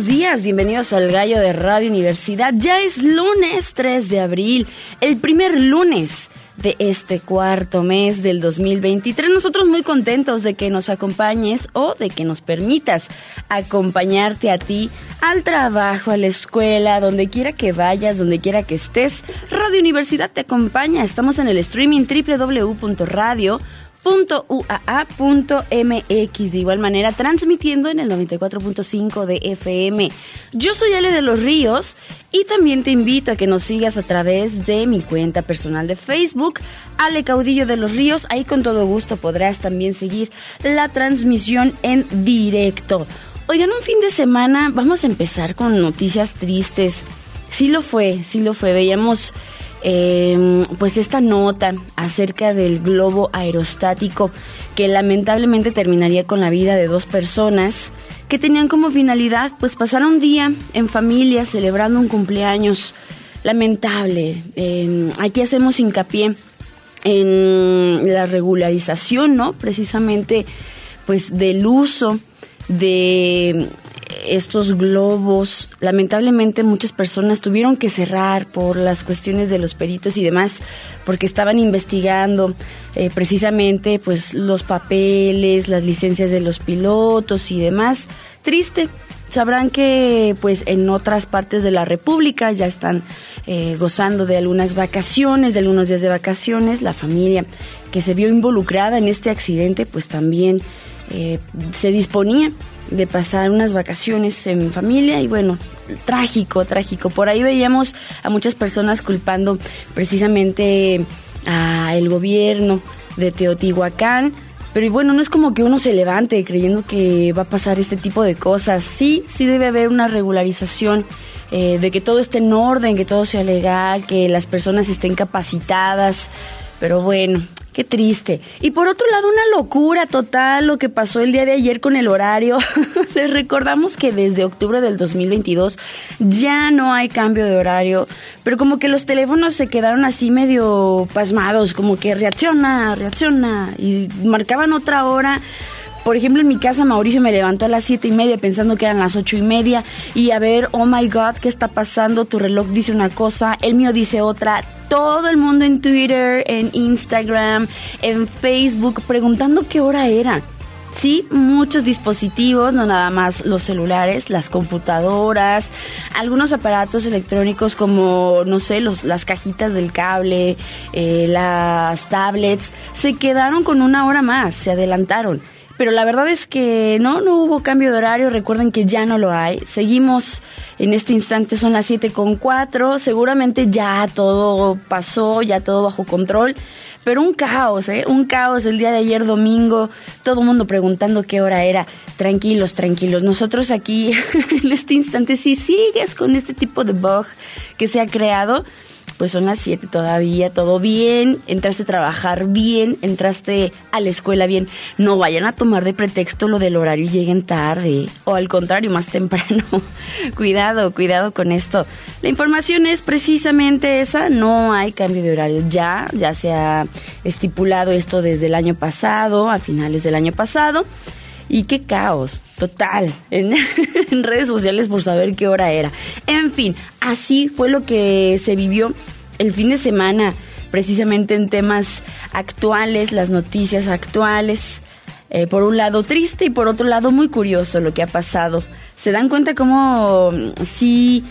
Buenos días. Bienvenidos al Gallo de Radio Universidad. Ya es lunes 3 de abril, el primer lunes de este cuarto mes del 2023. Nosotros muy contentos de que nos acompañes o de que nos permitas acompañarte a ti al trabajo, a la escuela, donde quiera que vayas, donde quiera que estés. Radio Universidad te acompaña. Estamos en el streaming www.radio .uaa.mx de igual manera transmitiendo en el 94.5 de FM. Yo soy Ale de los Ríos y también te invito a que nos sigas a través de mi cuenta personal de Facebook, Ale Caudillo de los Ríos. Ahí con todo gusto podrás también seguir la transmisión en directo. Oigan, un fin de semana vamos a empezar con noticias tristes. Sí lo fue, sí lo fue. Veíamos eh, pues esta nota acerca del globo aerostático que lamentablemente terminaría con la vida de dos personas que tenían como finalidad pues pasar un día en familia celebrando un cumpleaños lamentable. Eh, aquí hacemos hincapié en la regularización, ¿no? Precisamente pues del uso de estos globos. Lamentablemente muchas personas tuvieron que cerrar por las cuestiones de los peritos y demás, porque estaban investigando eh, precisamente pues los papeles, las licencias de los pilotos y demás. Triste. Sabrán que pues en otras partes de la República ya están eh, gozando de algunas vacaciones, de algunos días de vacaciones. La familia que se vio involucrada en este accidente pues también eh, se disponía de pasar unas vacaciones en familia y bueno, trágico, trágico. Por ahí veíamos a muchas personas culpando precisamente a el gobierno de Teotihuacán, pero bueno, no es como que uno se levante creyendo que va a pasar este tipo de cosas. Sí, sí debe haber una regularización eh, de que todo esté en orden, que todo sea legal, que las personas estén capacitadas. Pero bueno, Triste. Y por otro lado, una locura total lo que pasó el día de ayer con el horario. Les recordamos que desde octubre del 2022 ya no hay cambio de horario, pero como que los teléfonos se quedaron así medio pasmados, como que reacciona, reacciona, y marcaban otra hora. Por ejemplo, en mi casa Mauricio me levantó a las siete y media pensando que eran las ocho y media y a ver, oh my god, ¿qué está pasando? Tu reloj dice una cosa, el mío dice otra. Todo el mundo en Twitter, en Instagram, en Facebook, preguntando qué hora era. Sí, muchos dispositivos, no nada más los celulares, las computadoras, algunos aparatos electrónicos como, no sé, los, las cajitas del cable, eh, las tablets, se quedaron con una hora más, se adelantaron pero la verdad es que no, no hubo cambio de horario, recuerden que ya no lo hay. Seguimos en este instante, son las 7 con 4, seguramente ya todo pasó, ya todo bajo control, pero un caos, ¿eh? Un caos el día de ayer domingo, todo el mundo preguntando qué hora era. Tranquilos, tranquilos, nosotros aquí en este instante, si sigues con este tipo de bug que se ha creado, pues son las 7 todavía, todo bien, entraste a trabajar bien, entraste a la escuela bien. No vayan a tomar de pretexto lo del horario y lleguen tarde, o al contrario, más temprano. cuidado, cuidado con esto. La información es precisamente esa, no hay cambio de horario. Ya, ya se ha estipulado esto desde el año pasado, a finales del año pasado. Y qué caos, total, en, redes sociales por saber qué hora era. En fin, así fue lo que se vivió el fin de semana, precisamente en temas actuales, las noticias actuales. Eh, por un lado triste y por otro lado muy curioso lo que ha pasado. Se dan cuenta cómo mm, sí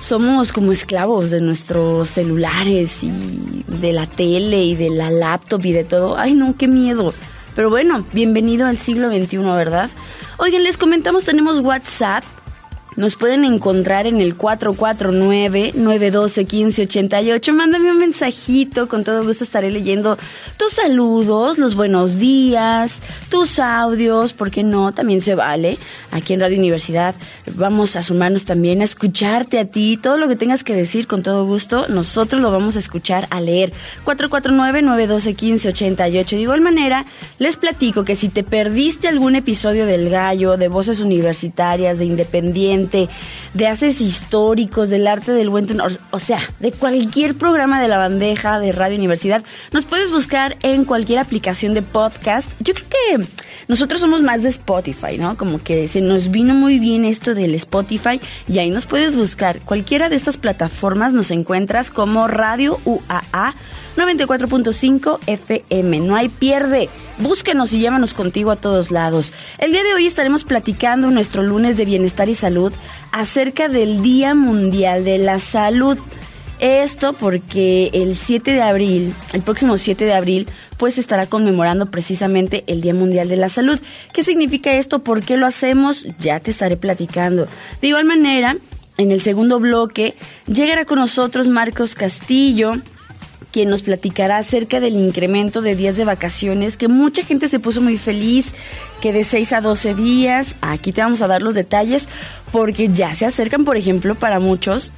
somos como esclavos de nuestros celulares y de la tele y de la laptop y de todo. Ay no, qué miedo. Pero bueno, bienvenido al siglo XXI, ¿verdad? Oigan, les comentamos, tenemos WhatsApp Nos pueden encontrar en el 449-912-1588. Mándame un mensajito, con todo gusto estaré leyendo tus saludos, los buenos días, tus audios, ¿por qué no? También se vale. Aquí en Radio Universidad vamos a sumarnos también a escucharte a ti, todo lo que tengas que decir con todo gusto, nosotros lo vamos a escuchar, a leer. 449-912-1588. De igual manera, les platico que si te perdiste algún episodio del Gallo, de Voces Universitarias, de Independiente, de haces históricos, del arte del buen tono, o sea, de cualquier programa de la bandeja de Radio Universidad, nos puedes buscar en cualquier aplicación de podcast. Yo creo que nosotros somos más de Spotify, ¿no? Como que se nos vino muy bien esto del Spotify y ahí nos puedes buscar. Cualquiera de estas plataformas nos encuentras como Radio UAA 94.5 FM. No hay pierde. Búsquenos y llévanos contigo a todos lados. El día de hoy estaremos platicando nuestro lunes de bienestar y salud acerca del Día Mundial de la Salud. Esto porque el 7 de abril, el próximo 7 de abril, pues estará conmemorando precisamente el Día Mundial de la Salud. ¿Qué significa esto? ¿Por qué lo hacemos? Ya te estaré platicando. De igual manera, en el segundo bloque, llegará con nosotros Marcos Castillo, quien nos platicará acerca del incremento de días de vacaciones, que mucha gente se puso muy feliz, que de 6 a 12 días, aquí te vamos a dar los detalles, porque ya se acercan, por ejemplo, para muchos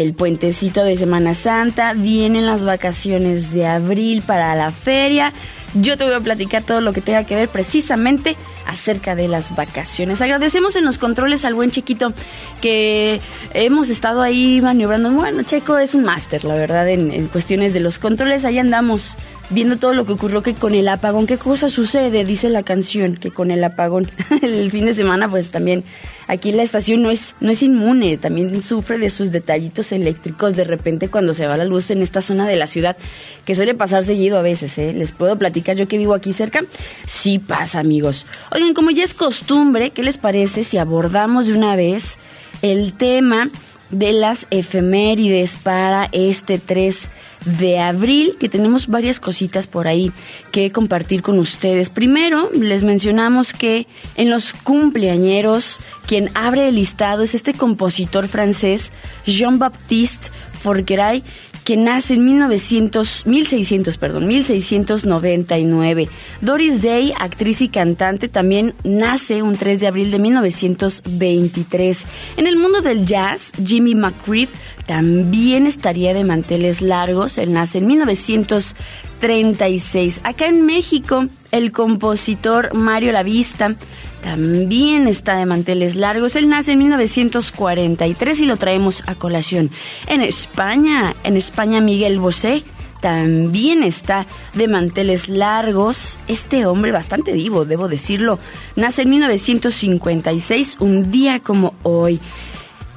el puentecito de Semana Santa, vienen las vacaciones de abril para la feria. Yo te voy a platicar todo lo que tenga que ver precisamente acerca de las vacaciones. Agradecemos en los controles al buen chiquito que hemos estado ahí maniobrando. Bueno, Checo es un máster, la verdad, en, en, cuestiones de los controles. Ahí andamos viendo todo lo que ocurrió que con el apagón. ¿Qué cosa sucede? Dice la canción, que con el apagón. el fin de semana, pues también aquí la estación no es, no es inmune, también sufre de sus detallitos eléctricos de repente cuando se va la luz en esta zona de la ciudad, que suele pasar seguido a veces, ¿eh? Les puedo platicar yo que vivo aquí cerca. Sí pasa, amigos. Oigan, como ya es costumbre, ¿qué les parece si abordamos de una vez el tema de las efemérides para este 3 de abril, que tenemos varias cositas por ahí que compartir con ustedes. Primero, les mencionamos que en los cumpleañeros, quien abre el listado es este compositor francés, Jean-Baptiste Forqueray, que nace en 1900, 1600, perdón, 1699. Doris Day, actriz y cantante, también nace un 3 de abril de 1923. En el mundo del jazz, Jimmy McCreef también estaría de manteles largos. Él nace en 1936. Acá en México, el compositor Mario Lavista también está de manteles largos. Él nace en 1943 y lo traemos a colación. En España, en España Miguel Bosé también está de manteles largos. Este hombre bastante vivo, debo decirlo. Nace en 1956, un día como hoy.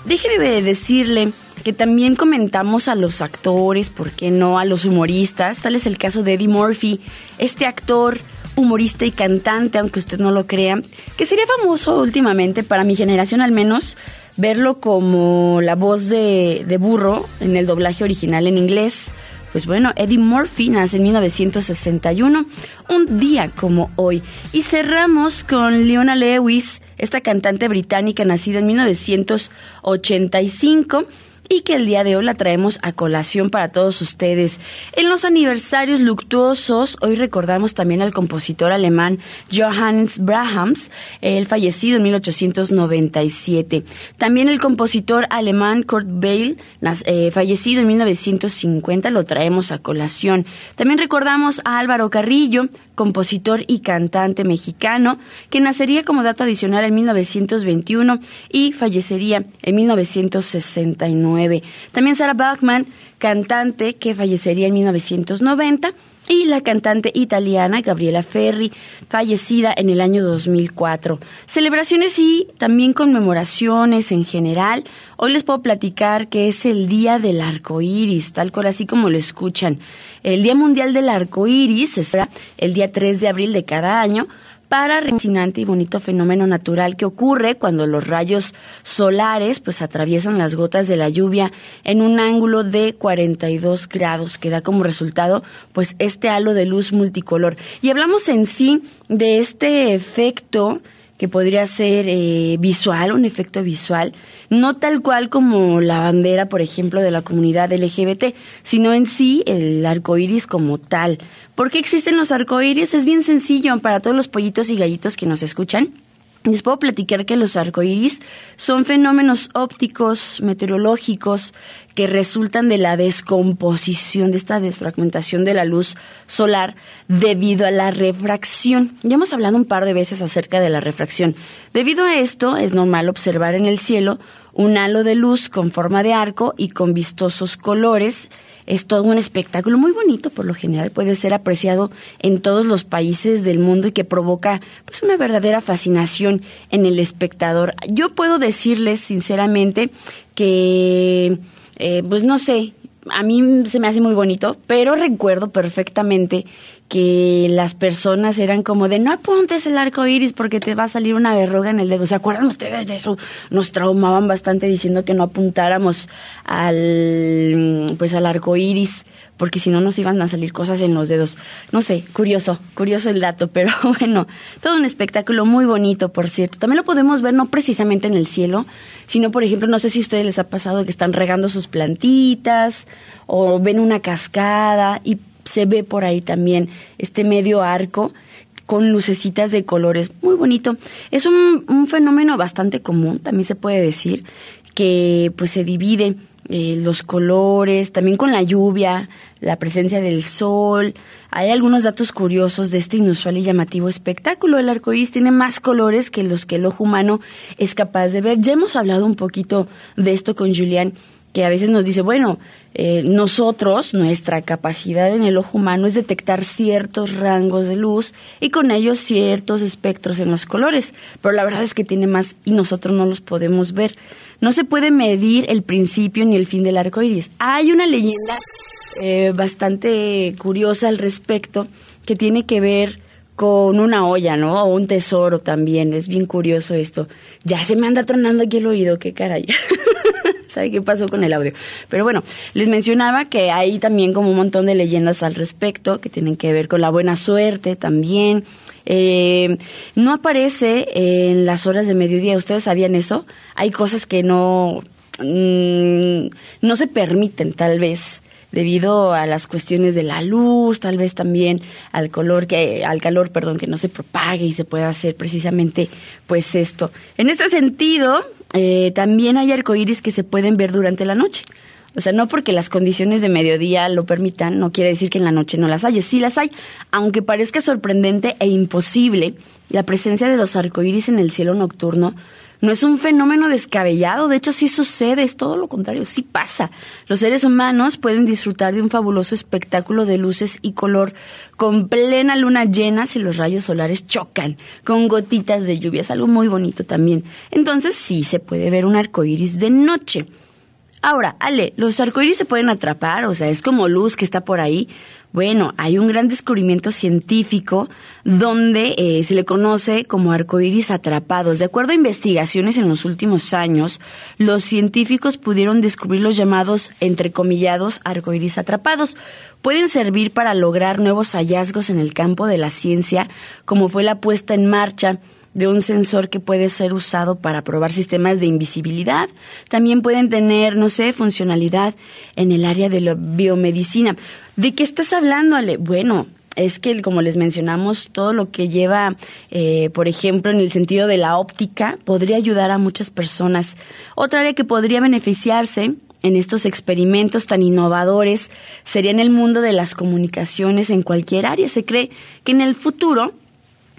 Déjeme decirle que también comentamos a los actores, ¿por qué no? A los humoristas. Tal es el caso de Eddie Murphy, este actor humorista y cantante, aunque usted no lo crea, que sería famoso últimamente, para mi generación al menos, verlo como la voz de, de burro en el doblaje original en inglés. Pues bueno, Eddie Murphy nace en 1961, un día como hoy. Y cerramos con Leona Lewis, esta cantante británica nacida en 1985 y que el día de hoy la traemos a colación para todos ustedes. En los aniversarios luctuosos, hoy recordamos también al compositor alemán Johannes Brahms, el fallecido en 1897. También el compositor alemán Kurt Weill, eh, fallecido en 1950, lo traemos a colación. También recordamos a Álvaro Carrillo, compositor y cantante mexicano, que nacería como dato adicional en 1921 y fallecería en 1969. También Sarah Bachman, cantante que fallecería en 1990 y la cantante italiana Gabriela Ferri, fallecida en el año 2004. Celebraciones y también conmemoraciones en general. Hoy les puedo platicar que es el Día del Arco Iris, tal cual así como lo escuchan. El Día Mundial del Arco Iris será el día 3 de abril de cada año para fascinante y bonito fenómeno natural que ocurre cuando los rayos solares pues atraviesan las gotas de la lluvia en un ángulo de 42 grados que da como resultado pues este halo de luz multicolor. Y hablamos en sí de este efecto que podría ser eh, visual, un efecto visual, no tal cual como la bandera, por ejemplo, de la comunidad LGBT, sino en sí el arco iris como tal. ¿Por qué existen los arcoíris? Es bien sencillo para todos los pollitos y gallitos que nos escuchan. Les puedo platicar que los arcoíris son fenómenos ópticos, meteorológicos, que resultan de la descomposición, de esta desfragmentación de la luz solar debido a la refracción. Ya hemos hablado un par de veces acerca de la refracción. Debido a esto, es normal observar en el cielo un halo de luz con forma de arco y con vistosos colores es todo un espectáculo muy bonito, por lo general puede ser apreciado en todos los países del mundo y que provoca pues una verdadera fascinación en el espectador. Yo puedo decirles sinceramente que eh, pues no sé, a mí se me hace muy bonito, pero recuerdo perfectamente que las personas eran como de no apuntes el arco iris porque te va a salir una verruga en el dedo. ¿Se acuerdan ustedes de eso? Nos traumaban bastante diciendo que no apuntáramos al pues al arco iris porque si no nos iban a salir cosas en los dedos. No sé, curioso, curioso el dato, pero bueno, todo un espectáculo muy bonito, por cierto. También lo podemos ver no precisamente en el cielo, sino por ejemplo, no sé si a ustedes les ha pasado que están regando sus plantitas o ven una cascada y se ve por ahí también este medio arco con lucecitas de colores, muy bonito. Es un, fenómeno bastante común, también se puede decir, que pues se divide eh, los colores, también con la lluvia, la presencia del sol. Hay algunos datos curiosos de este inusual y llamativo espectáculo. El arco iris tiene más colores que los que el ojo humano es capaz de ver. Ya hemos hablado un poquito de esto con Julián, que a veces nos dice, bueno, eh, nosotros, nuestra capacidad en el ojo humano es detectar ciertos rangos de luz y con ellos ciertos espectros en los colores, pero la verdad es que tiene más y nosotros no los podemos ver. No se puede medir el principio ni el fin del arco iris. Hay una leyenda eh, bastante curiosa al respecto que tiene que ver con una olla, ¿no? O un tesoro también. Es bien curioso esto. Ya se me anda tronando aquí el oído, qué caray. ¿Sabe qué pasó con el audio? Pero bueno, les mencionaba que hay también como un montón de leyendas al respecto que tienen que ver con la buena suerte también. Eh, no aparece en las horas de mediodía. ¿Ustedes sabían eso? Hay cosas que no, mm, no se permiten tal vez debido a las cuestiones de la luz, tal vez también al color que al calor, perdón, que no se propague y se pueda hacer precisamente pues esto. En este sentido, eh, también hay arcoíris que se pueden ver durante la noche. O sea, no porque las condiciones de mediodía lo permitan, no quiere decir que en la noche no las haya. Sí las hay, aunque parezca sorprendente e imposible, la presencia de los arcoíris en el cielo nocturno no es un fenómeno descabellado, de hecho sí sucede, es todo lo contrario, sí pasa. Los seres humanos pueden disfrutar de un fabuloso espectáculo de luces y color con plena luna llena si los rayos solares chocan con gotitas de lluvia, es algo muy bonito también. Entonces sí se puede ver un arco iris de noche. Ahora, Ale, ¿los arcoíris se pueden atrapar? O sea, es como luz que está por ahí. Bueno, hay un gran descubrimiento científico donde eh, se le conoce como arcoíris atrapados. De acuerdo a investigaciones en los últimos años, los científicos pudieron descubrir los llamados entrecomillados arcoíris atrapados. Pueden servir para lograr nuevos hallazgos en el campo de la ciencia, como fue la puesta en marcha de un sensor que puede ser usado para probar sistemas de invisibilidad. También pueden tener, no sé, funcionalidad en el área de la biomedicina. ¿De qué estás hablando, Ale? Bueno, es que, como les mencionamos, todo lo que lleva, eh, por ejemplo, en el sentido de la óptica, podría ayudar a muchas personas. Otra área que podría beneficiarse en estos experimentos tan innovadores sería en el mundo de las comunicaciones en cualquier área. Se cree que en el futuro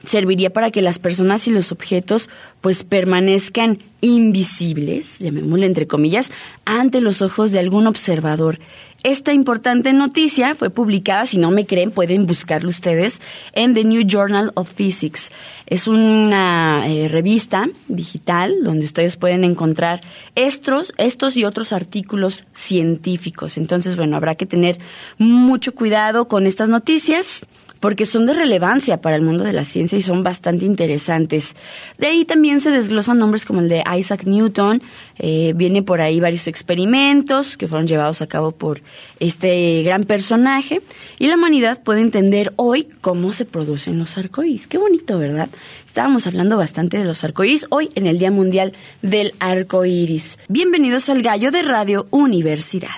serviría para que las personas y los objetos pues permanezcan invisibles, llamémosle entre comillas, ante los ojos de algún observador. Esta importante noticia fue publicada, si no me creen, pueden buscarlo ustedes, en The New Journal of Physics. Es una eh, revista digital donde ustedes pueden encontrar estos, estos y otros artículos científicos. Entonces, bueno, habrá que tener mucho cuidado con estas noticias porque son de relevancia para el mundo de la ciencia y son bastante interesantes. De ahí también se desglosan nombres como el de Isaac Newton, eh, viene por ahí varios experimentos que fueron llevados a cabo por este gran personaje y la humanidad puede entender hoy cómo se producen los arcoíris. Qué bonito, ¿verdad? Estábamos hablando bastante de los arcoíris hoy en el Día Mundial del Arcoíris. Bienvenidos al Gallo de Radio Universidad.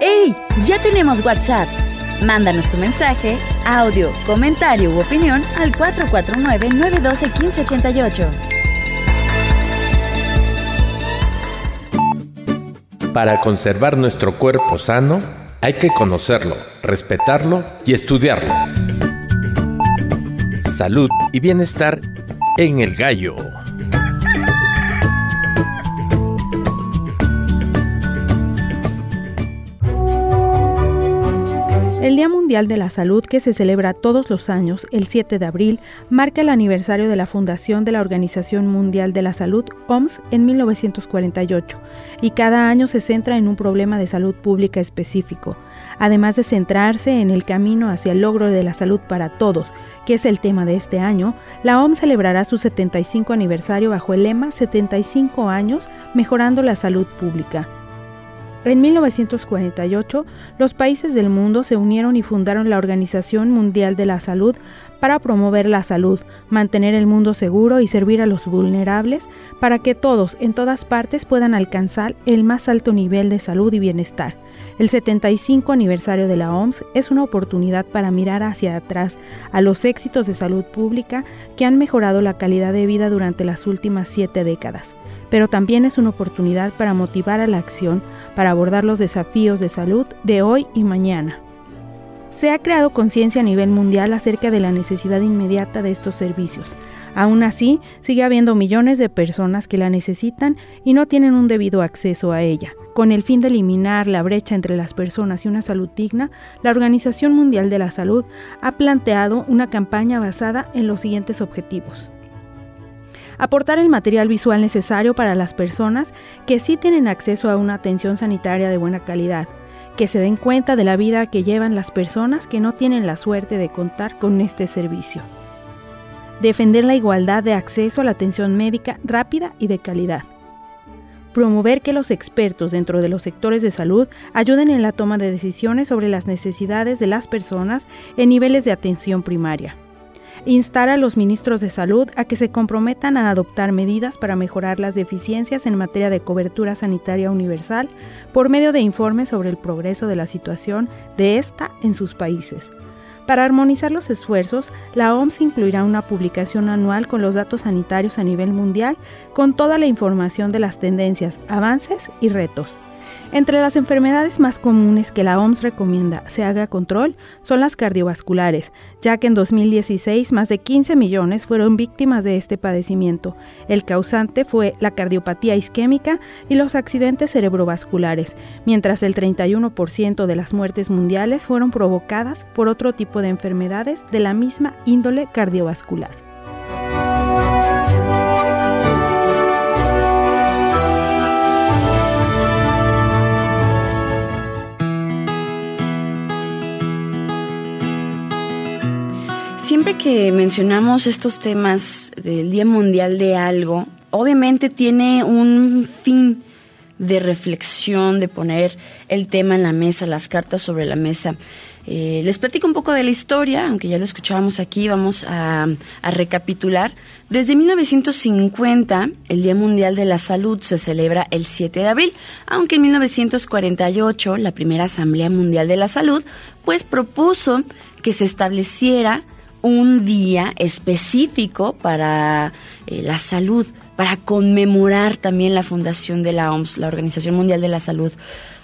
¡Hey! Ya tenemos WhatsApp. Mándanos tu mensaje, audio, comentario u opinión al 449-912-1588. Para conservar nuestro cuerpo sano, hay que conocerlo, respetarlo y estudiarlo. Salud y bienestar en el gallo. El Día Mundial de la Salud, que se celebra todos los años, el 7 de abril, marca el aniversario de la fundación de la Organización Mundial de la Salud, OMS, en 1948, y cada año se centra en un problema de salud pública específico, además de centrarse en el camino hacia el logro de la salud para todos, que es el tema de este año, la OMS celebrará su 75 aniversario bajo el lema 75 años mejorando la salud pública. En 1948, los países del mundo se unieron y fundaron la Organización Mundial de la Salud para promover la salud, mantener el mundo seguro y servir a los vulnerables para que todos, en todas partes, puedan alcanzar el más alto nivel de salud y bienestar. El 75 aniversario de la OMS es una oportunidad para mirar hacia atrás a los éxitos de salud pública que han mejorado la calidad de vida durante las últimas siete décadas, pero también es una oportunidad para motivar a la acción para abordar los desafíos de salud de hoy y mañana. Se ha creado conciencia a nivel mundial acerca de la necesidad inmediata de estos servicios. Aún así, sigue habiendo millones de personas que la necesitan y no tienen un debido acceso a ella. Con el fin de eliminar la brecha entre las personas y una salud digna, la Organización Mundial de la Salud ha planteado una campaña basada en los siguientes objetivos aportar el material visual necesario para las personas que sí tienen acceso a una atención sanitaria de buena calidad, que se den cuenta de la vida que llevan las personas que no tienen la suerte de contar con este servicio. Defender la igualdad de acceso a la atención médica rápida y de calidad. Promover que los expertos dentro de los sectores de salud ayuden en la toma de decisiones sobre las necesidades de las personas en niveles de atención primaria instar a los ministros de salud a que se comprometan a adoptar medidas para mejorar las deficiencias en materia de cobertura sanitaria universal por medio de informes sobre el progreso de la situación de esta en sus países. Para armonizar los esfuerzos, la OMS incluirá una publicación anual con los datos sanitarios a nivel mundial, con toda la información de las tendencias, avances y retos. Entre las enfermedades más comunes que la OMS recomienda se haga control son las cardiovasculares, ya que en 2016 más de 15 millones fueron víctimas de este padecimiento. El causante fue la cardiopatía isquémica y los accidentes cerebrovasculares, mientras el 31% de las muertes mundiales fueron provocadas por otro tipo de enfermedades de la misma índole cardiovascular. Siempre que mencionamos estos temas del Día Mundial de algo, obviamente tiene un fin de reflexión, de poner el tema en la mesa, las cartas sobre la mesa. Eh, les platico un poco de la historia, aunque ya lo escuchábamos aquí, vamos a, a, recapitular. Desde 1950, el Día Mundial de la Salud se celebra el 7 de abril, aunque en 1948 la primera Asamblea Mundial de la Salud pues propuso que se estableciera un día específico para eh, la salud, para conmemorar también la fundación de la OMS, la Organización Mundial de la Salud.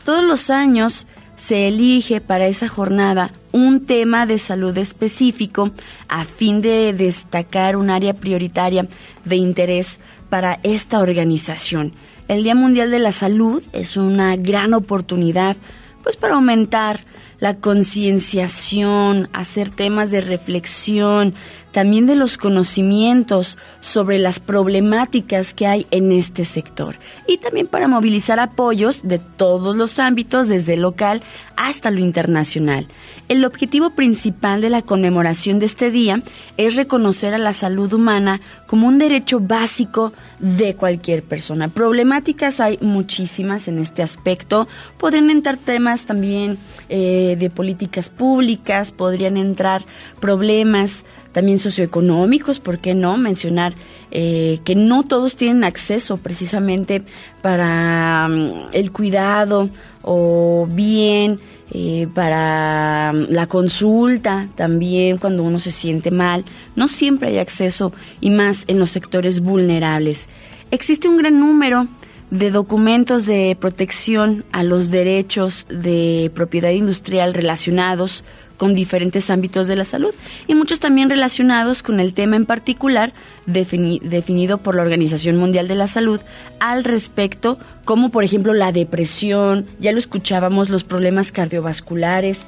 Todos los años se elige para esa jornada un tema de salud específico a fin de destacar un área prioritaria de interés para esta organización. El Día Mundial de la Salud es una gran oportunidad pues para aumentar la concienciación, hacer temas de reflexión, también de los conocimientos sobre las problemáticas que hay en este sector y también para movilizar apoyos de todos los ámbitos, desde local hasta lo internacional. El objetivo principal de la conmemoración de este día es reconocer a la salud humana como un derecho básico de cualquier persona. Problemáticas hay muchísimas en este aspecto. Podrían entrar temas también eh, de políticas públicas, podrían entrar problemas también socioeconómicos, ¿por qué no? Mencionar eh, que no todos tienen acceso precisamente para mm, el cuidado o bien eh, para mm, la consulta también cuando uno se siente mal. No siempre hay acceso y más en los sectores vulnerables. Existe un gran número de documentos de protección a los derechos de propiedad industrial relacionados con diferentes ámbitos de la salud y muchos también relacionados con el tema en particular definido por la Organización Mundial de la Salud al respecto, como por ejemplo la depresión, ya lo escuchábamos, los problemas cardiovasculares,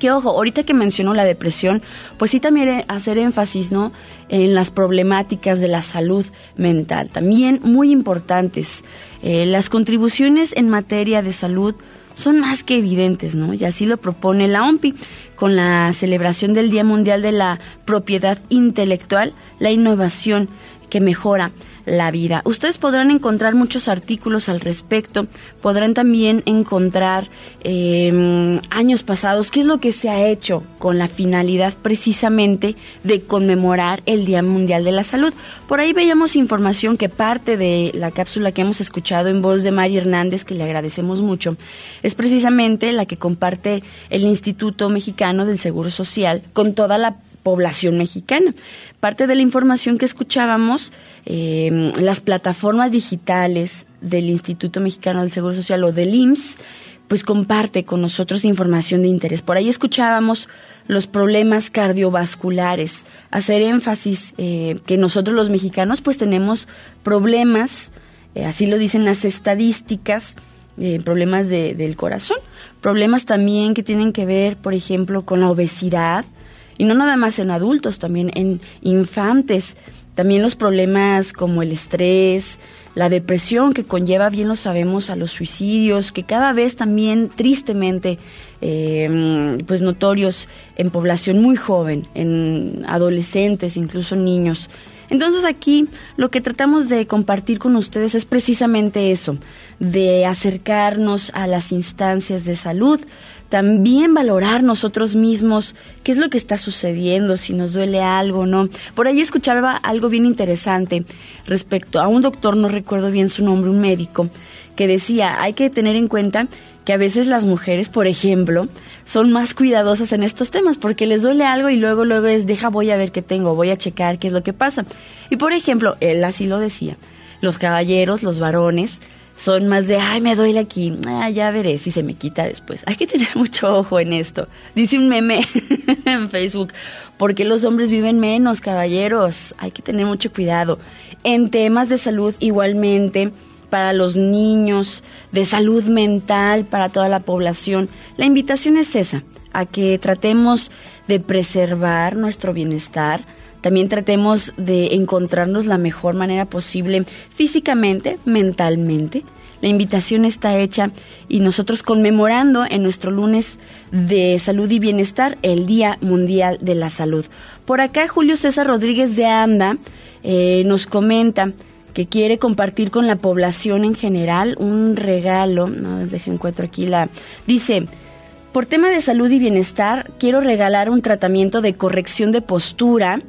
que ojo, ahorita que menciono la depresión, pues sí también hacer énfasis, ¿no? En las problemáticas de la salud mental, también muy importantes. Eh, las contribuciones en materia de salud son más que evidentes, ¿no? Y así lo propone la OMPI con la celebración del Día Mundial de la Propiedad Intelectual, la innovación que mejora la vida. Ustedes podrán encontrar muchos artículos al respecto, podrán también encontrar em, años pasados qué es lo que se ha hecho con la finalidad precisamente de conmemorar el Día Mundial de la Salud. Por ahí veíamos información que parte de la cápsula que hemos escuchado en voz de Mari Hernández, que le agradecemos mucho, es precisamente la que comparte el Instituto Mexicano del Seguro Social con toda la población mexicana. Parte de la información que escuchábamos, eh, las plataformas digitales del Instituto Mexicano del Seguro Social o del IMSS, pues comparte con nosotros información de interés. Por ahí escuchábamos los problemas cardiovasculares, hacer énfasis eh, que nosotros los mexicanos pues tenemos problemas, eh, así lo dicen las estadísticas, problemas del corazón, problemas también que tienen que ver, por ejemplo, con la obesidad, y no nada más en adultos, también en infantes. También los problemas como el estrés, la depresión que conlleva, bien lo sabemos, a los suicidios, que cada vez también tristemente, em, pues notorios en población muy joven, en adolescentes, incluso niños. Entonces aquí lo que tratamos de compartir con ustedes es precisamente eso, de acercarnos a las instancias de salud, también valorar nosotros mismos qué es lo que está sucediendo, si nos duele algo o no. Por ahí escuchaba algo bien interesante respecto a un doctor, no recuerdo bien su nombre, un médico, que decía, hay que tener en cuenta que a veces las mujeres, por ejemplo, son más cuidadosas en estos temas porque les duele algo y luego luego es, deja, voy a ver qué tengo, voy a checar qué es lo que pasa. Y por ejemplo, él así lo decía, los caballeros, los varones, son más de, ay, me duele aquí, ah, ya veré si se me quita después. Hay que tener mucho ojo en esto. Dice un meme en Facebook, porque los hombres viven menos, caballeros? Hay que tener mucho cuidado. En temas de salud igualmente, para los niños, de salud mental, para toda la población, la invitación es esa, a que tratemos de preservar nuestro bienestar, también tratemos de encontrarnos la mejor manera posible físicamente, mentalmente. La invitación está hecha y nosotros conmemorando en nuestro lunes de salud y bienestar el Día Mundial de la Salud. Por acá Julio César Rodríguez de Anda eh, nos comenta que quiere compartir con la población en general un regalo. No, deje encuentro aquí la. Dice. Por tema de salud y bienestar, quiero regalar un tratamiento de corrección de postura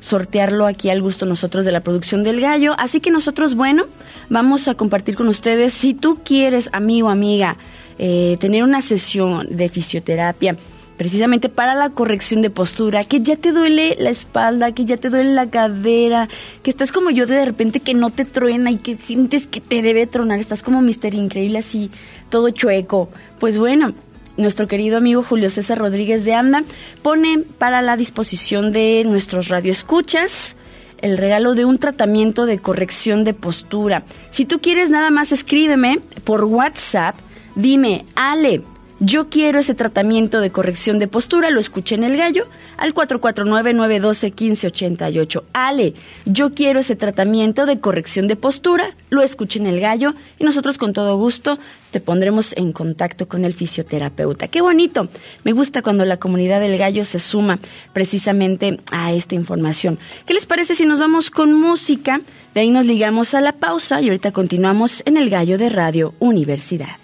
sortearlo aquí al gusto nosotros de la producción del gallo. Así que nosotros, bueno, vamos a compartir con ustedes, si tú quieres, amigo, amiga, eh, tener una sesión de fisioterapia, precisamente para la corrección de postura, que ya te duele la espalda, que ya te duele la cadera, que estás como yo de repente que no te truena y que sientes que te debe tronar, estás como Mister Increíble así, todo chueco. Pues bueno, nuestro querido amigo Julio César Rodríguez de Anda pone para la disposición de nuestros radioescuchas el regalo de un tratamiento de corrección de postura. Si tú quieres nada más escríbeme por WhatsApp, dime, Ale, Yo quiero ese tratamiento de corrección de postura, lo escuché en el gallo, al 449-912-1588. Ale, yo quiero ese tratamiento de corrección de postura, lo escuché en el gallo y nosotros con todo gusto te pondremos en contacto con el fisioterapeuta. Qué bonito, me gusta cuando la comunidad del gallo se suma precisamente a esta información. ¿Qué les parece si nos vamos con música? De ahí nos ligamos a la pausa y ahorita continuamos en el gallo de Radio Universidad.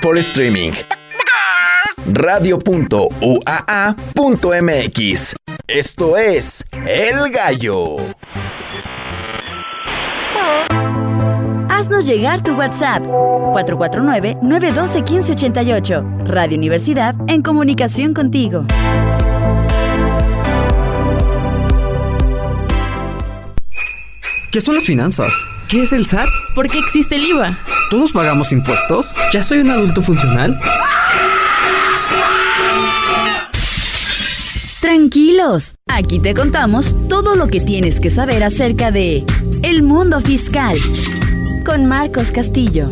Por streaming. Radio.uaa.mx. Esto es El Gallo. Haznos llegar tu WhatsApp 449-912-1588. Radio Universidad en comunicación contigo. ¿Qué son las finanzas? ¿Qué es el SAT? ¿Por qué existe el IVA? ¿Todos pagamos impuestos? ¿Ya soy un adulto funcional? Tranquilos, aquí te contamos todo lo que tienes que saber acerca de el mundo fiscal con Marcos Castillo.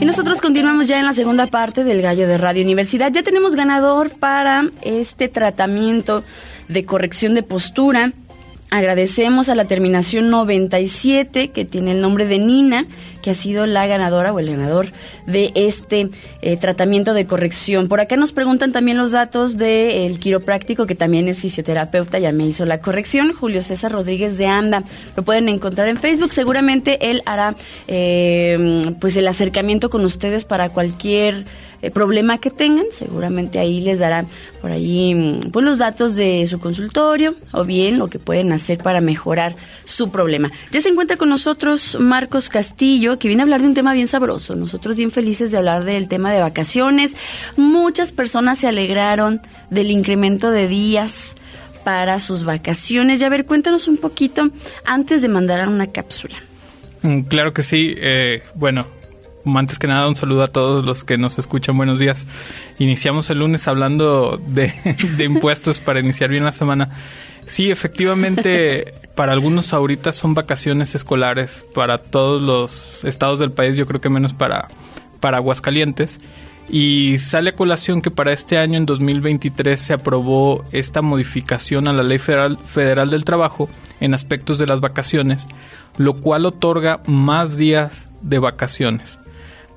Y nosotros continuamos ya en la segunda parte del Gallo de Radio Universidad. Ya tenemos ganador para este tratamiento de corrección de postura Agradecemos a la terminación 97, que tiene el nombre de Nina, que ha sido la ganadora o el ganador de este eh, tratamiento de corrección. Por acá nos preguntan también los datos del quiropráctico, que también es fisioterapeuta, ya me hizo la corrección, Julio César Rodríguez de Anda. Lo pueden encontrar en Facebook. Seguramente él hará eh, pues el acercamiento con ustedes para cualquier eh, problema que tengan, seguramente ahí les darán por ahí mm, pues los datos de su consultorio o bien lo que pueden hacer para mejorar su problema. Ya se encuentra con nosotros Marcos Castillo, que viene a hablar de un tema bien sabroso. Nosotros bien felices de hablar del tema de vacaciones. Muchas personas se alegraron del incremento de días para sus vacaciones. Y a ver, cuéntanos un poquito antes de mandar una cápsula. Mm, claro que sí. Eh, bueno, antes que nada, un saludo a todos los que nos escuchan. Buenos días. Iniciamos el lunes hablando de, impuestos para iniciar bien la semana. Sí, efectivamente, para algunos ahorita son vacaciones escolares para todos los estados del país, yo creo que menos para, para Aguascalientes. Y sale a colación que para este año, en 2023, se aprobó esta modificación a la Ley Federal, Federal del Trabajo en aspectos de las vacaciones, lo cual otorga más días de vacaciones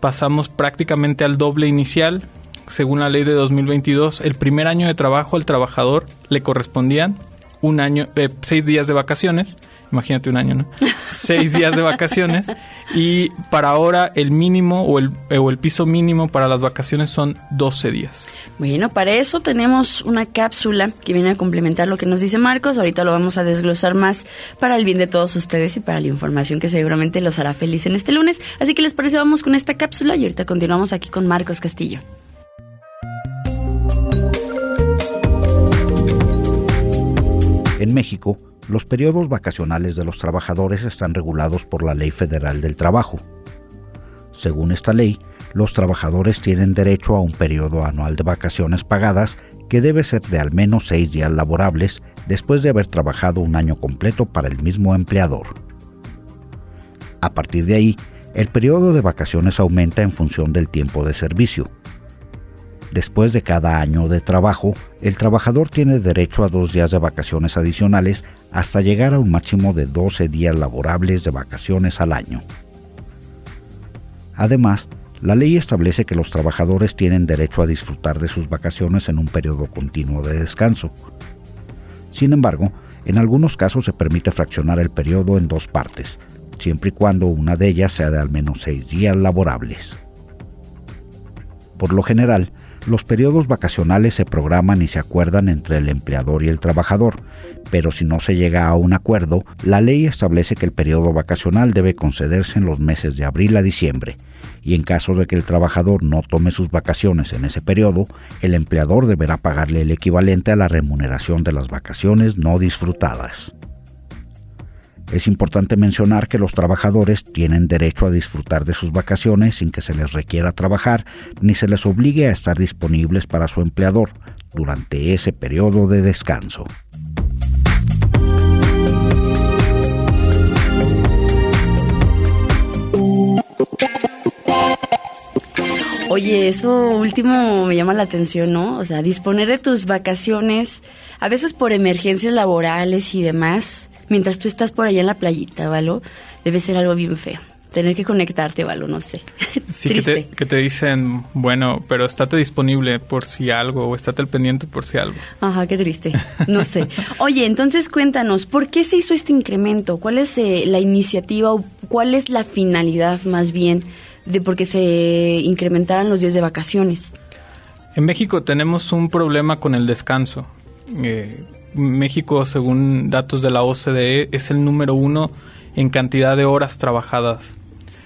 pasamos prácticamente al doble inicial. Según la ley de 2022, el primer año de trabajo al trabajador le correspondían un año, eh, seis días de vacaciones. Imagínate un año, ¿no? seis días de vacaciones. Y para ahora el mínimo o el, o el piso mínimo para las vacaciones son 12 días. Bueno, para eso tenemos una cápsula que viene a complementar lo que nos dice Marcos. Ahorita lo vamos a desglosar más para el bien de todos ustedes y para la información que seguramente los hará feliz en este lunes. Así que les parece, vamos con esta cápsula y ahorita continuamos aquí con Marcos Castillo. En México, los periodos vacacionales de los trabajadores están regulados por la Ley Federal del Trabajo. Según esta ley, los trabajadores tienen derecho a un periodo anual de vacaciones pagadas que debe ser de al menos seis días laborables después de haber trabajado un año completo para el mismo empleador. A partir de ahí, el periodo de vacaciones aumenta en función del tiempo de servicio. Después de cada año de trabajo, el trabajador tiene derecho a dos días de vacaciones adicionales hasta llegar a un máximo de 12 días laborables de vacaciones al año. Además, la ley establece que los trabajadores tienen derecho a disfrutar de sus vacaciones en un periodo continuo de descanso. Sin embargo, en algunos casos se permite fraccionar el periodo en dos partes, siempre y cuando una de ellas sea de al menos seis días laborables. Por lo general, los periodos vacacionales se programan y se acuerdan entre el empleador y el trabajador, pero si no se llega a un acuerdo, la ley establece que el periodo vacacional debe concederse en los meses de abril a diciembre, y en caso de que el trabajador no tome sus vacaciones en ese periodo, el empleador deberá pagarle el equivalente a la remuneración de las vacaciones no disfrutadas. Es importante mencionar que los trabajadores tienen derecho a disfrutar de sus vacaciones sin que se les requiera trabajar ni se les obligue a estar disponibles para su empleador durante ese periodo de descanso. Oye, eso último me llama la atención, ¿no? O sea, disponer de tus vacaciones, a veces por emergencias laborales y demás, mientras tú estás por allá en la playita, ¿valo? Debe ser algo bien feo. Tener que conectarte, ¿valo? No sé. Sí, que te, que te, dicen, bueno, pero estate disponible por si algo o estate al pendiente por si algo. Ajá, qué triste. No sé. Oye, entonces cuéntanos, ¿por qué se hizo este incremento? ¿Cuál es eh, la iniciativa o cuál es la finalidad más bien de por qué se incrementaran los días de vacaciones? En México tenemos un problema con el descanso. Eh, México, según datos de la OCDE, es el número uno en cantidad de horas trabajadas.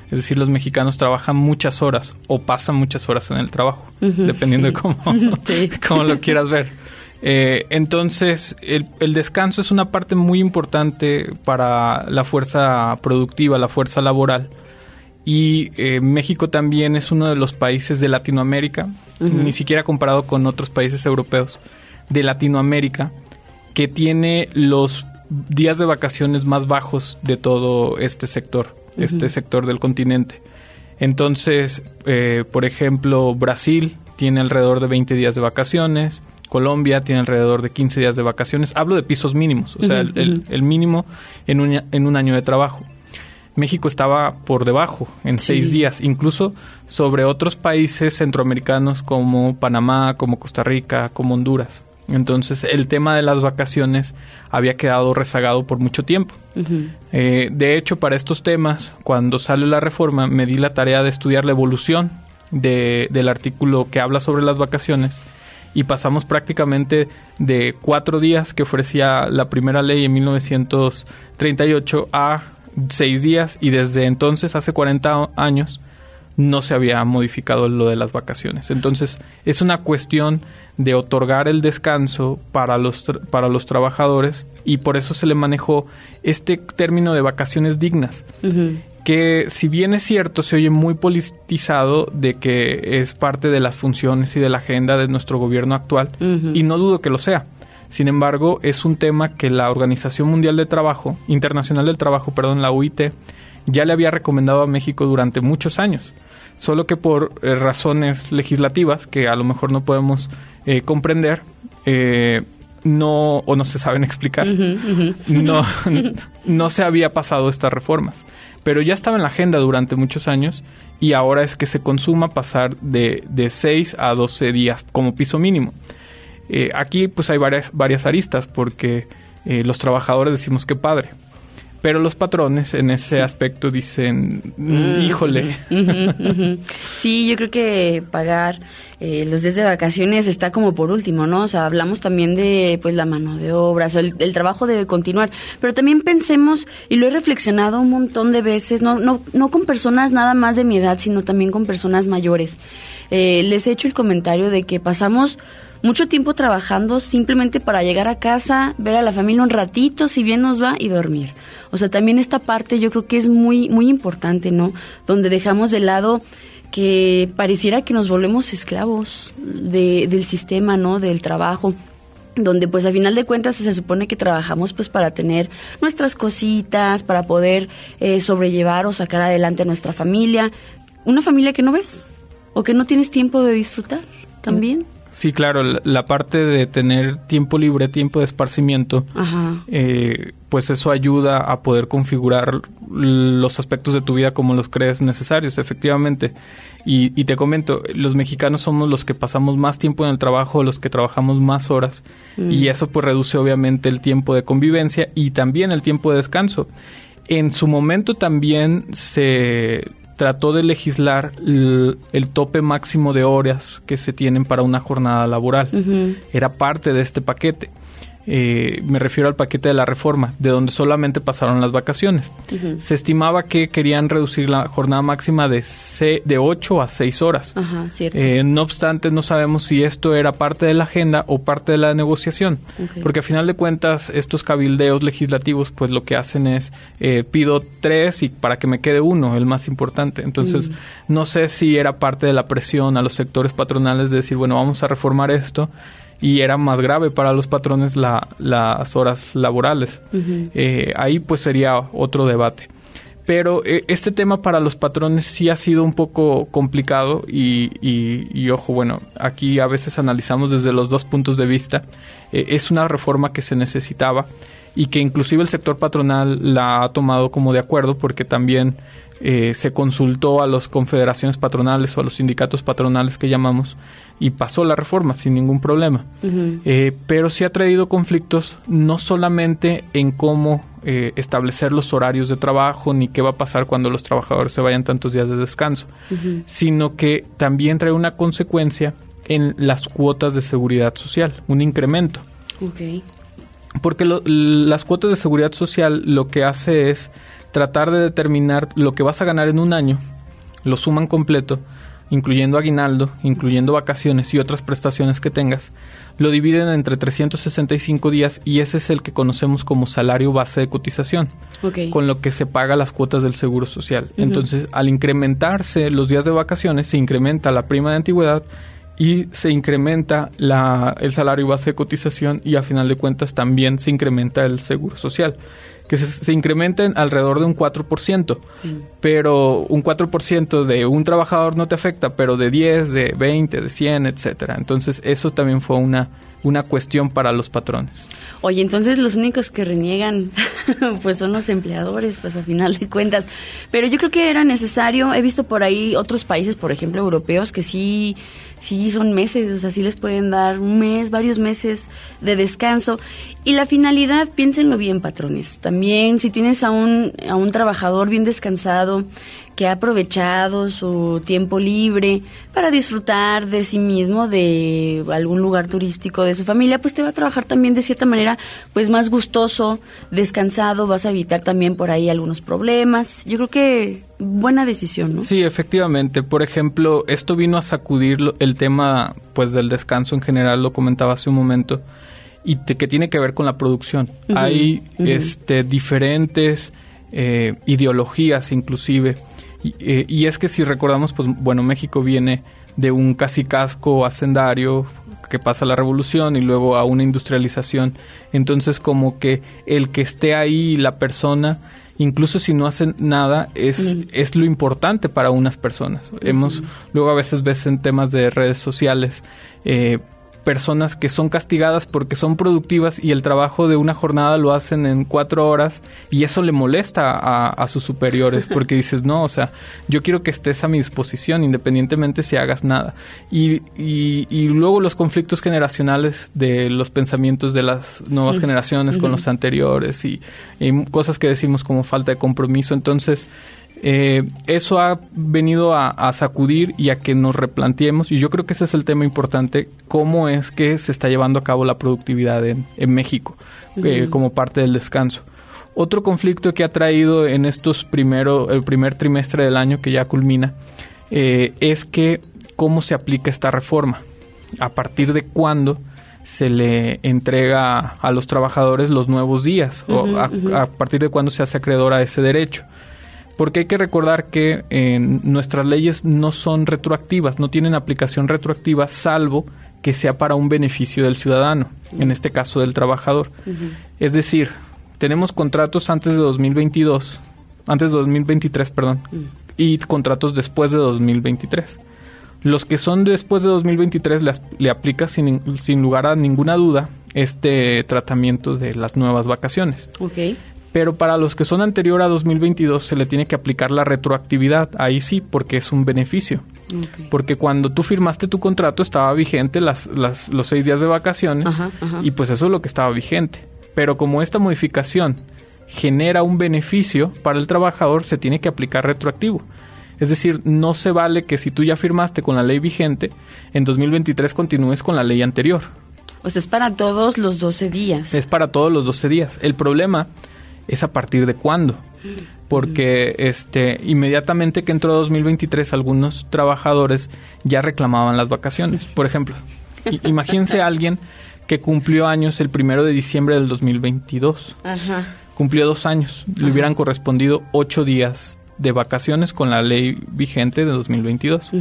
Es decir, los mexicanos trabajan muchas horas o pasan muchas horas en el trabajo, dependiendo de cómo, cómo, lo quieras ver. Eh, entonces, el, el, descanso es una parte muy importante para la fuerza productiva, la fuerza laboral. y eh, México también es uno de los países de Latinoamérica, ni siquiera comparado con otros países europeos, de Latinoamérica, que tiene los días de vacaciones más bajos de todo este sector, este sector del continente. Entonces, eh, por ejemplo, Brasil tiene alrededor de 20 días de vacaciones, Colombia tiene alrededor de 15 días de vacaciones. Hablo de pisos mínimos, o sea, el, mínimo en un, en un año de trabajo. México estaba por debajo en seis días, incluso sobre otros países centroamericanos como Panamá, como Costa Rica, como Honduras. Entonces el tema de las vacaciones había quedado rezagado por mucho tiempo. Eh, de hecho, para estos temas, cuando sale la reforma, me di la tarea de estudiar la evolución del artículo que habla sobre las vacaciones y pasamos prácticamente de cuatro días que ofrecía la primera ley en 1938 a seis días y desde entonces, hace 40 años, no se había modificado lo de las vacaciones. Entonces, es una cuestión de otorgar el descanso para los, para los trabajadores y por eso se le manejó este término de vacaciones dignas. Que si bien es cierto, se oye muy politizado de que es parte de las funciones y de la agenda de nuestro gobierno actual, y no dudo que lo sea. Sin embargo, es un tema que la Organización Mundial de Trabajo, Internacional del Trabajo, perdón, la UIT, ya le había recomendado a México durante muchos años. Solo que por eh, razones legislativas que a lo mejor no podemos eh, comprender, eh, no o no se saben explicar, No, no se había pasado estas reformas. Pero ya estaba en la agenda durante muchos años y ahora es que se consuma pasar de, de 6 a 12 días como piso mínimo. Aquí pues hay varias, varias aristas porque los trabajadores decimos que padre. Pero los patrones en ese aspecto dicen, mm, híjole. Sí, yo creo que pagar eh, los días de vacaciones está como por último, ¿no? O sea, hablamos también de pues la mano de obra, o el, trabajo debe continuar. Pero también pensemos, y lo he reflexionado un montón de veces, no, no, no con personas nada más de mi edad, sino también con personas mayores. les he hecho el comentario de que pasamos mucho tiempo trabajando simplemente para llegar a casa, ver a la familia un ratito, si bien nos va, y dormir. O sea, también esta parte yo creo que es muy, muy importante, ¿no? Donde dejamos de lado que pareciera que nos volvemos esclavos de, del sistema, ¿no? Del trabajo donde pues a final de cuentas se supone que trabajamos pues para tener nuestras cositas, para poder eh, sobrellevar o sacar adelante a nuestra familia, una familia que no ves o que no tienes tiempo de disfrutar también. Sí, claro, la, parte de tener tiempo libre, tiempo de esparcimiento, eh, pues eso ayuda a poder configurar los aspectos de tu vida como los crees necesarios, efectivamente. Y, te comento, los mexicanos somos los que pasamos más tiempo en el trabajo, los que trabajamos más horas, mm. y eso pues reduce obviamente el tiempo de convivencia y también el tiempo de descanso. En su momento también se trató de legislar el, tope máximo de horas que se tienen para una jornada laboral. Era parte de este paquete. Eh, me refiero al paquete de la reforma, de donde solamente pasaron las vacaciones. Se estimaba que querían reducir la jornada máxima de, de 8 a 6 horas. Eh, no obstante, no sabemos si esto era parte de la agenda o parte de la negociación, porque a final de cuentas estos cabildeos legislativos pues lo que hacen es eh, pido tres y para que me quede uno, el más importante. Entonces, no sé si era parte de la presión a los sectores patronales de decir, bueno, vamos a reformar esto y era más grave para los patrones las horas laborales. Eh, ahí pues sería otro debate. Pero eh, este tema para los patrones sí ha sido un poco complicado y, y, ojo, bueno, aquí a veces analizamos desde los dos puntos de vista. Eh, es una reforma que se necesitaba y que inclusive el sector patronal la ha tomado como de acuerdo porque también eh, se consultó a las confederaciones patronales o a los sindicatos patronales que llamamos y pasó la reforma sin ningún problema. Eh, pero sí ha traído conflictos no solamente en cómo eh, establecer los horarios de trabajo ni qué va a pasar cuando los trabajadores se vayan tantos días de descanso, sino que también trae una consecuencia en las cuotas de seguridad social, un incremento. Porque las cuotas de seguridad social lo que hace es tratar de determinar lo que vas a ganar en un año, lo suman completo, incluyendo aguinaldo, incluyendo vacaciones y otras prestaciones que tengas, lo dividen entre 365 días y ese es el que conocemos como salario base de cotización, con lo que se paga las cuotas del Seguro Social. Entonces, al incrementarse los días de vacaciones, se incrementa la prima de antigüedad y se incrementa la, el salario base de cotización y a final de cuentas también se incrementa el Seguro Social que se, se incrementen alrededor de un 4%, mm. pero un 4% de un trabajador no te afecta, pero de 10, de 20, de 100, etcétera. Entonces, eso también fue una una cuestión para los patrones. Oye, entonces los únicos que reniegan pues son los empleadores, pues a final de cuentas. Pero yo creo que era necesario, he visto por ahí otros países, por ejemplo, europeos que sí sí son meses, o sea, sí les pueden dar un mes, varios meses de descanso. Y la finalidad, piénsenlo bien, patrones. También, si tienes a un, a un trabajador bien descansado, que ha aprovechado su tiempo libre para disfrutar de sí mismo, de algún lugar turístico, de su familia, pues te va a trabajar también de cierta manera, pues más gustoso, descansado, vas a evitar también por ahí algunos problemas. Yo creo que buena decisión, ¿no? Sí, efectivamente. Por ejemplo, esto vino a sacudir el tema pues del descanso en general, lo comentaba hace un momento, y que tiene que ver con la producción. Hay este diferentes eh, ideologías inclusive. Eh, y, es que si recordamos, pues bueno, México viene de un casi casco hacendario que pasa la revolución y luego a una industrialización. Entonces como que el que esté ahí la persona incluso si no hacen nada, es, es lo importante para unas personas. Hemos, luego a veces ves en temas de redes sociales, eh, personas que son castigadas porque son productivas y el trabajo de una jornada lo hacen en cuatro horas y eso le molesta a, sus superiores porque dices, no, o sea, yo quiero que estés a mi disposición independientemente si hagas nada. Y, y, luego los conflictos generacionales de los pensamientos de las nuevas generaciones con los anteriores y, y cosas que decimos como falta de compromiso. Entonces, eh, eso ha venido a, sacudir y a que nos replanteemos, y yo creo que ese es el tema importante, cómo es que se está llevando a cabo la productividad en, México eh, como parte del descanso. Otro conflicto que ha traído en estos primero, el primer trimestre del año que ya culmina, eh, es que cómo se aplica esta reforma, a partir de cuándo se le entrega a los trabajadores los nuevos días, o a, a, partir de cuándo se hace acreedor a ese derecho porque hay que recordar que nuestras leyes no son retroactivas, no tienen aplicación retroactiva, salvo que sea para un beneficio del ciudadano, en este caso del trabajador. Es decir, tenemos contratos antes de 2022, antes de 2023, perdón, y contratos después de 2023. Los que son después de 2023 le, le aplica sin, sin lugar a ninguna duda este tratamiento de las nuevas vacaciones. Okay pero para los que son anterior a 2022 se le tiene que aplicar la retroactividad, ahí sí, porque es un beneficio. Porque cuando tú firmaste tu contrato estaba vigente las, las, los seis días de vacaciones y pues eso es lo que estaba vigente. Pero como esta modificación genera un beneficio para el trabajador, se tiene que aplicar retroactivo. Es decir, no se vale que si tú ya firmaste con la ley vigente, en 2023 continúes con la ley anterior. O sea, es para todos los 12 días. Es para todos los 12 días. El problema es a partir de cuándo. Porque este inmediatamente que entró 2023 algunos trabajadores ya reclamaban las vacaciones. Por ejemplo, imagínense a alguien que cumplió años el primero de diciembre del 2022. Ajá. Cumplió dos años. Le hubieran correspondido ocho días de vacaciones con la ley vigente de 2022.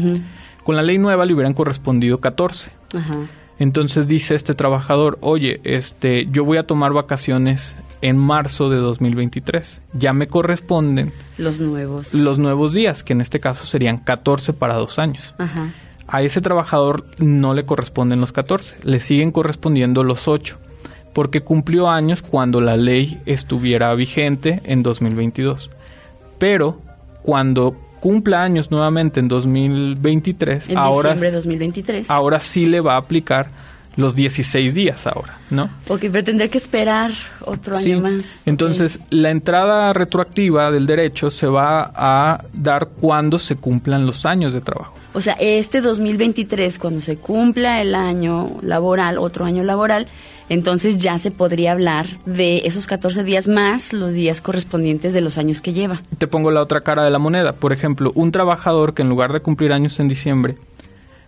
Con la ley nueva le hubieran correspondido 14. Ajá. Entonces dice este trabajador, oye, este, yo voy a tomar vacaciones en marzo de 2023. Ya me corresponden los nuevos. Los nuevos días, que en este caso serían 14 para dos años. A ese trabajador no le corresponden los 14, le siguen correspondiendo los 8, porque cumplió años cuando la ley estuviera vigente en 2022. Pero cuando cumpla años nuevamente en 2023, en ahora, diciembre de 2023. ahora sí le va a aplicar los 16 días ahora, ¿no? Ok, pero tendré que esperar otro año más. Entonces, la entrada retroactiva del derecho se va a dar cuando se cumplan los años de trabajo. O sea, este 2023, cuando se cumpla el año laboral, otro año laboral, entonces ya se podría hablar de esos 14 días más los días correspondientes de los años que lleva. Te pongo la otra cara de la moneda. Por ejemplo, un trabajador que en lugar de cumplir años en diciembre,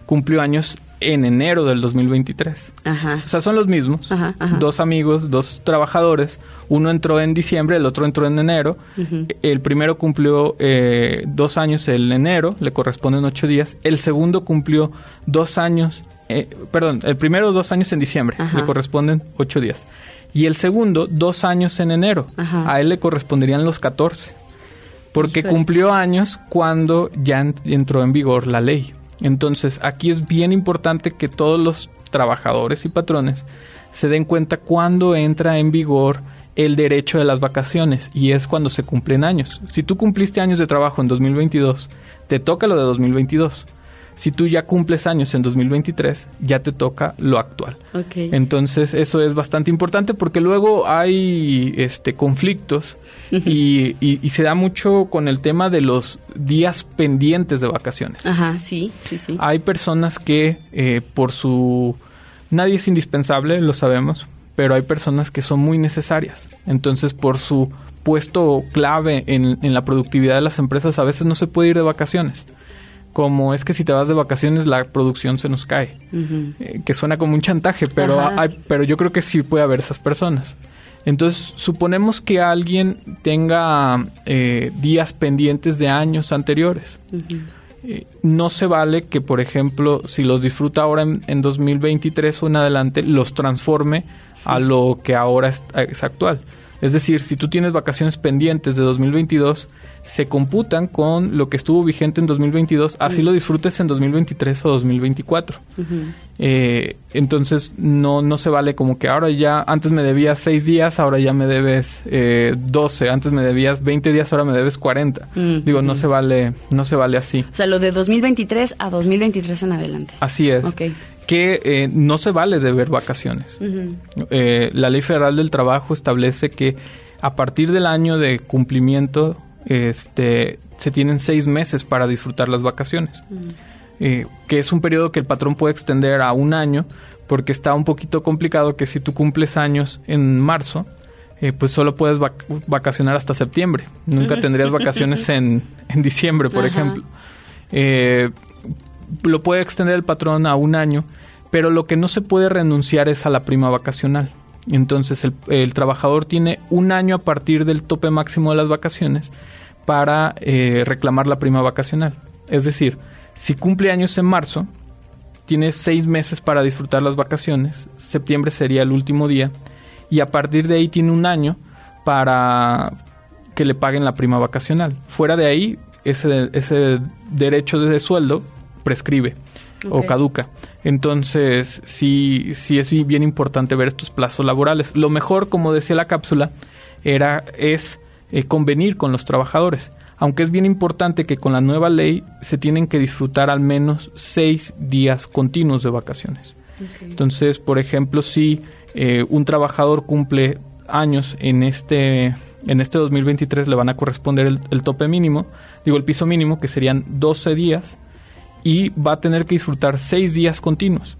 cumplió años en enero del 2023. Ajá. O sea, son los mismos. Ajá, ajá. Dos amigos, dos trabajadores. Uno entró en diciembre, el otro entró en enero. El primero cumplió eh, dos años en enero, le corresponden ocho días. El segundo cumplió dos años, eh, perdón, el primero dos años en diciembre, le corresponden ocho días. Y el segundo dos años en enero. Ajá. A él le corresponderían los 14. Porque cumplió años cuando ya ent- entró en vigor la ley. Entonces, aquí es bien importante que todos los trabajadores y patrones se den cuenta cuándo entra en vigor el derecho de las vacaciones y es cuando se cumplen años. Si tú cumpliste años de trabajo en 2022, te toca lo de 2022. Si tú ya cumples años en 2023, ya te toca lo actual. Entonces, eso es bastante importante porque luego hay este conflictos y, y- y se da mucho con el tema de los días pendientes de vacaciones. Ajá, sí, sí, sí. Hay personas que eh, por su... Nadie es indispensable, lo sabemos, pero hay personas que son muy necesarias. Entonces, por su puesto clave en, en la productividad de las empresas, a veces no se puede ir de vacaciones. Como es que si te vas de vacaciones, la producción se nos cae. Eh, que suena como un chantaje, pero, hay- pero yo creo que sí puede haber esas personas. Entonces, suponemos que alguien tenga eh, días pendientes de años anteriores. Eh, no se vale que, por ejemplo, si los disfruta ahora en, en 2023 o en adelante, los transforme a lo que ahora es, es actual. Es decir, si tú tienes vacaciones pendientes de 2022, se computan con lo que estuvo vigente en 2022, así lo disfrutes en 2023 o 2024. Eh, entonces no, no se vale como que ahora ya, antes me debías 6 días, ahora ya me debes eh, 12, antes me debías 20 días, ahora me debes 40. Mm, Digo, no se vale, no se vale así. O sea, lo de 2023 a 2023 en adelante. Así es. Que eh, no se vale deber vacaciones. Eh, la Ley Federal del Trabajo establece que a partir del año de cumplimiento este, se tienen seis meses para disfrutar las vacaciones. Eh, que es un periodo que el patrón puede extender a un año porque está un poquito complicado que si tú cumples años en marzo, eh, pues solo puedes vac- vacacionar hasta septiembre. Nunca tendrías vacaciones en, en diciembre, por Ajá. ejemplo. Eh, lo puede extender el patrón a un año, pero lo que no se puede renunciar es a la prima vacacional. Entonces el, el trabajador tiene un año a partir del tope máximo de las vacaciones para eh, reclamar la prima vacacional. Es decir, si cumple años en marzo, tiene seis meses para disfrutar las vacaciones, septiembre sería el último día, y a partir de ahí tiene un año para que le paguen la prima vacacional. Fuera de ahí, ese, ese derecho de sueldo prescribe o caduca. Entonces, sí, sí es bien importante ver estos plazos laborales. Lo mejor, como decía la cápsula, era, es eh, convenir con los trabajadores. Aunque es bien importante que con la nueva ley se tienen que disfrutar al menos seis días continuos de vacaciones. Entonces, por ejemplo, si eh, un trabajador cumple años en este en este 2023 le van a corresponder el, el tope mínimo, digo el piso mínimo, que serían 12 días, y va a tener que disfrutar 6 días continuos.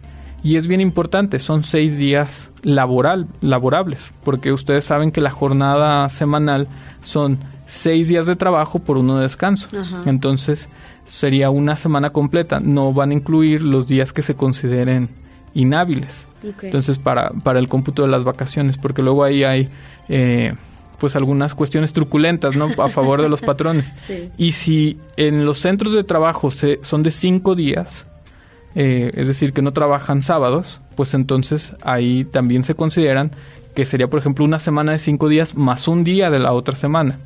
Y es bien importante, son 6 días laboral, laborables, porque ustedes saben que la jornada semanal son 6 días de trabajo por uno de descanso. Ajá. Entonces sería una semana completa, no van a incluir los días que se consideren inhábiles. Entonces, para, para el cómputo de las vacaciones, porque luego ahí hay eh, pues algunas cuestiones truculentas, ¿no? A favor de los patrones. Sí. Y si en los centros de trabajo se, son de cinco días, eh, es decir, que no trabajan sábados, pues entonces ahí también se consideran que sería, por ejemplo, una semana de cinco días más un día de la otra semana.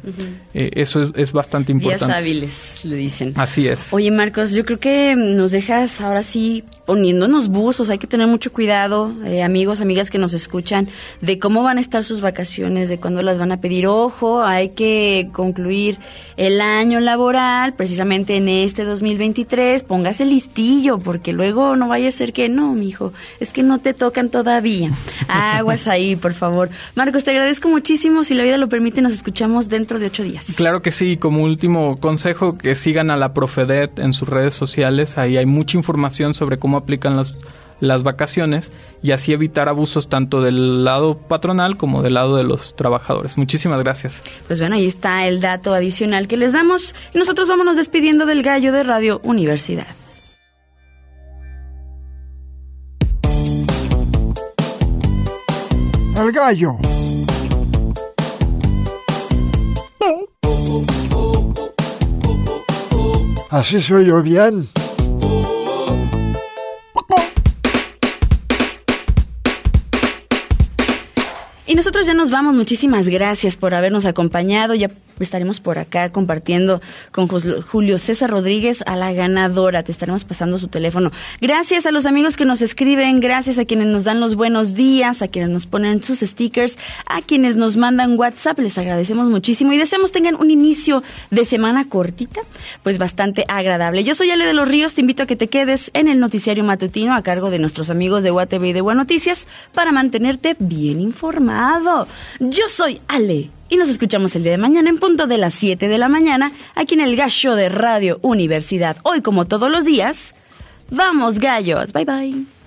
Eh, eso es, es bastante Días importante. hábiles, le dicen. Así es. Oye, Marcos, yo creo que nos dejas ahora sí poniéndonos buzos. Hay que tener mucho cuidado, eh, amigos, amigas que nos escuchan, de cómo van a estar sus vacaciones, de cuándo las van a pedir. Ojo, hay que concluir el año laboral precisamente en este 2023. Póngase listillo, porque luego no vaya a ser que no, mijo, es que no te tocan todavía. Aguas ahí, por favor. Marcos, te agradezco muchísimo. Si la vida lo permite, nos escuchamos dentro de ocho días. Claro que sí, como último consejo, que sigan a la Profedet en sus redes sociales. Ahí hay mucha información sobre cómo aplican los, las vacaciones y así evitar abusos tanto del lado patronal como del lado de los trabajadores. Muchísimas gracias. Pues bueno, ahí está el dato adicional que les damos y nosotros vámonos despidiendo del gallo de Radio Universidad. El gallo. Así soy yo bien. Y nosotros ya nos vamos. Muchísimas gracias por habernos acompañado. Ya estaremos por acá compartiendo con Julio César Rodríguez a la ganadora. Te estaremos pasando su teléfono. Gracias a los amigos que nos escriben, gracias a quienes nos dan los buenos días, a quienes nos ponen sus stickers, a quienes nos mandan WhatsApp. Les agradecemos muchísimo y deseamos tengan un inicio de semana cortita, pues bastante agradable. Yo soy Ale de los Ríos. Te invito a que te quedes en el noticiario matutino a cargo de nuestros amigos de UATV y de Buenas Noticias para mantenerte bien informado. Yo soy Ale y nos escuchamos el día de mañana en punto de las 7 de la mañana aquí en el Gallo de Radio Universidad. Hoy, como todos los días, vamos gallos. Bye bye.